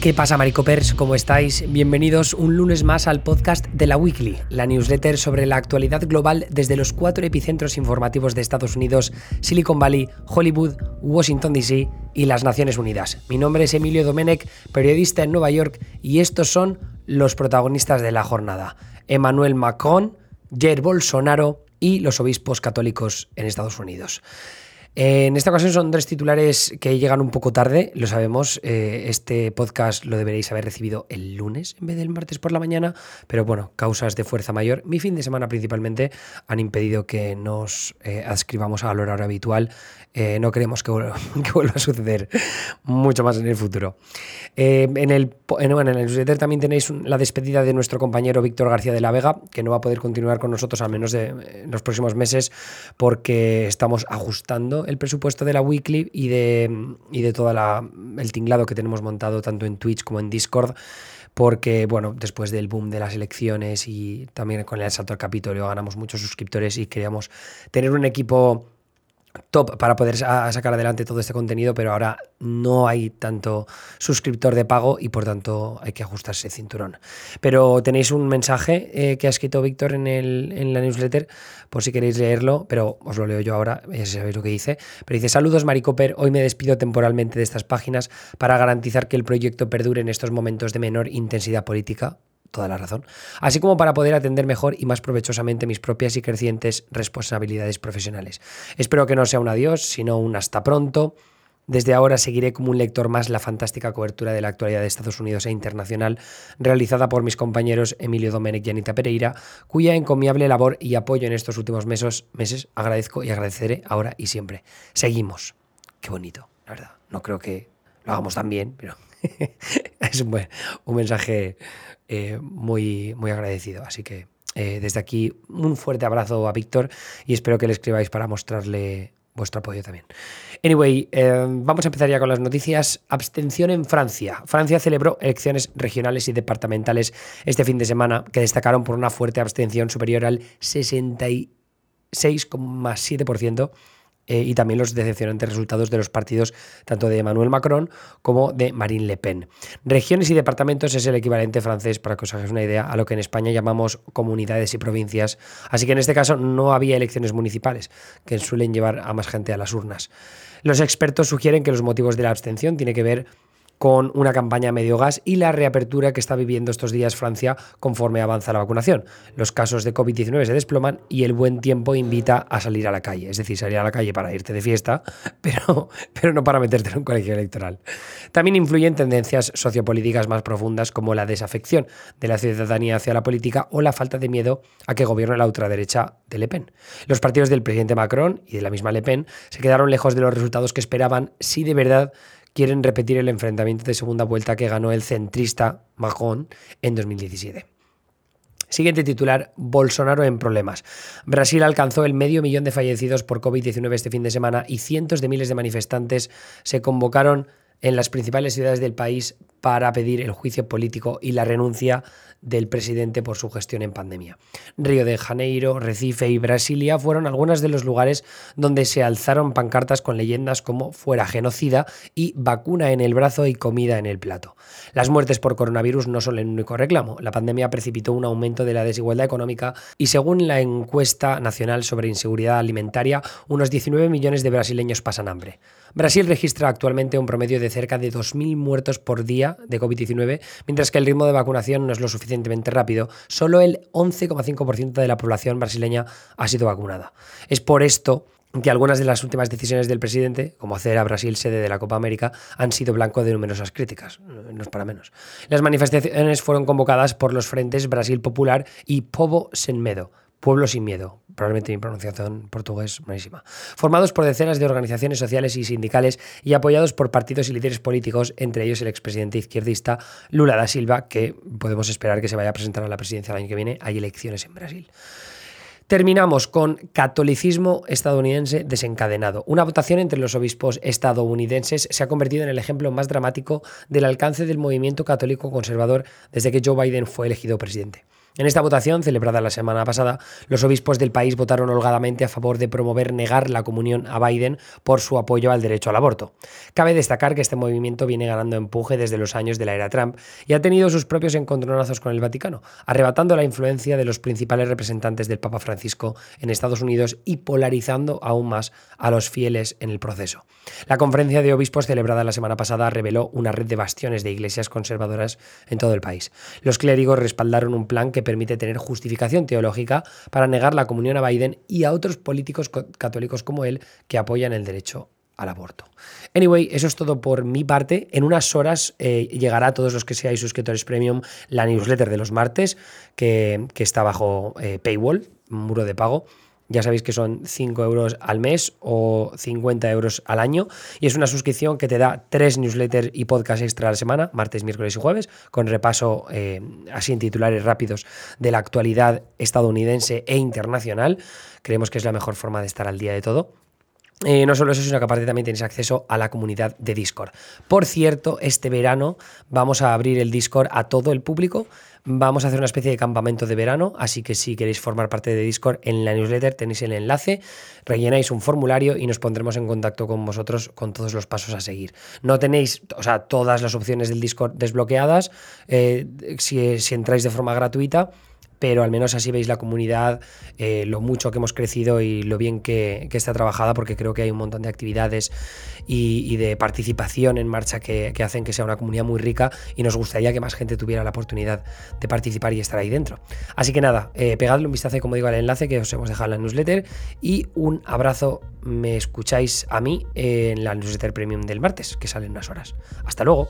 ¿Qué pasa, Maricopers? ¿Cómo estáis? Bienvenidos un lunes más al podcast de la Weekly, la newsletter sobre la actualidad global desde los cuatro epicentros informativos de Estados Unidos, Silicon Valley, Hollywood, Washington DC y las Naciones Unidas. Mi nombre es Emilio Domenech, periodista en Nueva York, y estos son los protagonistas de la jornada. Emmanuel Macron, Jair Bolsonaro y los obispos católicos en Estados Unidos. En esta ocasión son tres titulares que llegan un poco tarde, lo sabemos. Eh, este podcast lo deberéis haber recibido el lunes en vez del martes por la mañana, pero bueno, causas de fuerza mayor. Mi fin de semana principalmente han impedido que nos eh, adscribamos al horario habitual. Eh, no queremos que vuelva, a suceder mucho más en el futuro. en, el, en, en el newsletter también tenéis la despedida de nuestro compañero Víctor García de la Vega, que no va a poder continuar con nosotros al menos de, en los próximos meses porque estamos ajustando el presupuesto de la weekly y de, y de todo el tinglado que tenemos montado tanto en Twitch como en Discord porque, bueno, después del boom de las elecciones y también con el asalto al Capitolio ganamos muchos suscriptores y queríamos tener un equipo top para poder sacar adelante todo este contenido, pero ahora no hay tanto suscriptor de pago y por tanto hay que ajustarse el cinturón. Pero tenéis un mensaje eh, que ha escrito Víctor en, en la newsletter, por si queréis leerlo, pero os lo leo yo ahora, ya sabéis lo que dice. Pero dice, saludos Maricoper, hoy me despido temporalmente de estas páginas para garantizar que el proyecto perdure en estos momentos de menor intensidad política toda la razón, así como para poder atender mejor y más provechosamente mis propias y crecientes responsabilidades profesionales. Espero que no sea un adiós, sino un hasta pronto. Desde ahora seguiré como un lector más la fantástica cobertura de la actualidad de Estados Unidos e internacional realizada por mis compañeros Emilio Domenech y Anita Pereira, cuya encomiable labor y apoyo en estos últimos meses, meses agradezco y agradeceré ahora y siempre. Seguimos. Qué bonito, la verdad. No creo que lo hagamos tan bien, pero es un, buen, un mensaje eh, muy, muy agradecido. Así que eh, desde aquí un fuerte abrazo a Víctor y espero que le escribáis para mostrarle vuestro apoyo también. Anyway, eh, vamos a empezar ya con las noticias. Abstención en Francia. Francia celebró elecciones regionales y departamentales este fin de semana que destacaron por una fuerte abstención superior al 66,7% eh, y también los decepcionantes resultados de los partidos tanto de Emmanuel Macron como de Marine Le Pen. Regiones y departamentos es el equivalente francés, para que os hagáis una idea, a lo que en España llamamos comunidades y provincias. Así que en este caso no había elecciones municipales, que suelen llevar a más gente a las urnas. Los expertos sugieren que los motivos de la abstención tienen que ver con una campaña medio gas y la reapertura que está viviendo estos días Francia conforme avanza la vacunación. Los casos de COVID-19 se desploman y el buen tiempo invita a salir a la calle, es decir, salir a la calle para irte de fiesta, pero, pero no para meterte en un colegio electoral. También influyen tendencias sociopolíticas más profundas como la desafección de la ciudadanía hacia la política o la falta de miedo a que gobierne la ultraderecha de Le Pen. Los partidos del presidente Macron y de la misma Le Pen se quedaron lejos de los resultados que esperaban si de verdad quieren repetir el enfrentamiento de segunda vuelta que ganó el centrista Macron en 2017. Siguiente titular, Bolsonaro en problemas. Brasil alcanzó el medio millón de fallecidos por COVID-19 este fin de semana y cientos de miles de manifestantes se convocaron en las principales ciudades del país para pedir el juicio político y la renuncia del presidente por su gestión en pandemia. Río de Janeiro, Recife y Brasilia fueron algunos de los lugares donde se alzaron pancartas con leyendas como fuera genocida y vacuna en el brazo y comida en el plato. Las muertes por coronavirus no son el único reclamo. La pandemia precipitó un aumento de la desigualdad económica y según la encuesta nacional sobre inseguridad alimentaria, unos 19 millones de brasileños pasan hambre. Brasil registra actualmente un promedio de cerca de 2.000 muertos por día de COVID-19, mientras que el ritmo de vacunación no es lo suficientemente rápido. Solo el 11,5% de la población brasileña ha sido vacunada. Es por esto que algunas de las últimas decisiones del presidente, como hacer a Brasil sede de la Copa América, han sido blanco de numerosas críticas, no es para menos. Las manifestaciones fueron convocadas por los frentes Brasil Popular y Povo Sem Medo, Pueblo sin Miedo, probablemente mi pronunciación portugués buenísima, formados por decenas de organizaciones sociales y sindicales y apoyados por partidos y líderes políticos, entre ellos el expresidente izquierdista Lula da Silva, que podemos esperar que se vaya a presentar a la presidencia el año que viene. Hay elecciones en Brasil. Terminamos con catolicismo estadounidense desencadenado. Una votación entre los obispos estadounidenses se ha convertido en el ejemplo más dramático del alcance del movimiento católico conservador desde que Joe Biden fue elegido presidente. En esta votación, celebrada la semana pasada, los obispos del país votaron holgadamente a favor de promover negar la comunión a Biden por su apoyo al derecho al aborto. Cabe destacar que este movimiento viene ganando empuje desde los años de la era Trump y ha tenido sus propios encontronazos con el Vaticano, arrebatando la influencia de los principales representantes del Papa Francisco en Estados Unidos y polarizando aún más a los fieles en el proceso. La conferencia de obispos celebrada la semana pasada reveló una red de bastiones de iglesias conservadoras en todo el país. Los clérigos respaldaron un plan que permite tener justificación teológica para negar la comunión a Biden y a otros políticos católicos como él que apoyan el derecho al aborto. Anyway, eso es todo por mi parte. En unas horas eh, llegará a todos los que seáis suscriptores premium la newsletter de los martes, que, está bajo eh, paywall, muro de pago. Ya sabéis que son 5 euros al mes o 50 euros al año. Y es una suscripción que te da tres newsletters y podcast extra a la semana, martes, miércoles y jueves, con repaso eh, así en titulares rápidos de la actualidad estadounidense e internacional. Creemos que es la mejor forma de estar al día de todo. Eh, no solo eso, sino que aparte también tenéis acceso a la comunidad de Discord. Por cierto, este verano vamos a abrir el Discord a todo el público. Vamos a hacer una especie de campamento de verano, así que si queréis formar parte de Discord en la newsletter tenéis el enlace, rellenáis un formulario y nos pondremos en contacto con vosotros con todos los pasos a seguir. No tenéis, o sea, todas las opciones del Discord desbloqueadas eh, si, si entráis de forma gratuita pero al menos así veis la comunidad, eh, lo mucho que hemos crecido y lo bien que, está trabajada, porque creo que hay un montón de actividades y, de participación en marcha que, hacen que sea una comunidad muy rica y nos gustaría que más gente tuviera la oportunidad de participar y estar ahí dentro. Así que nada, eh, pegadle un vistazo, como digo, al enlace que os hemos dejado en la newsletter y un abrazo, me escucháis a mí en la newsletter premium del martes, que sale en unas horas. Hasta luego.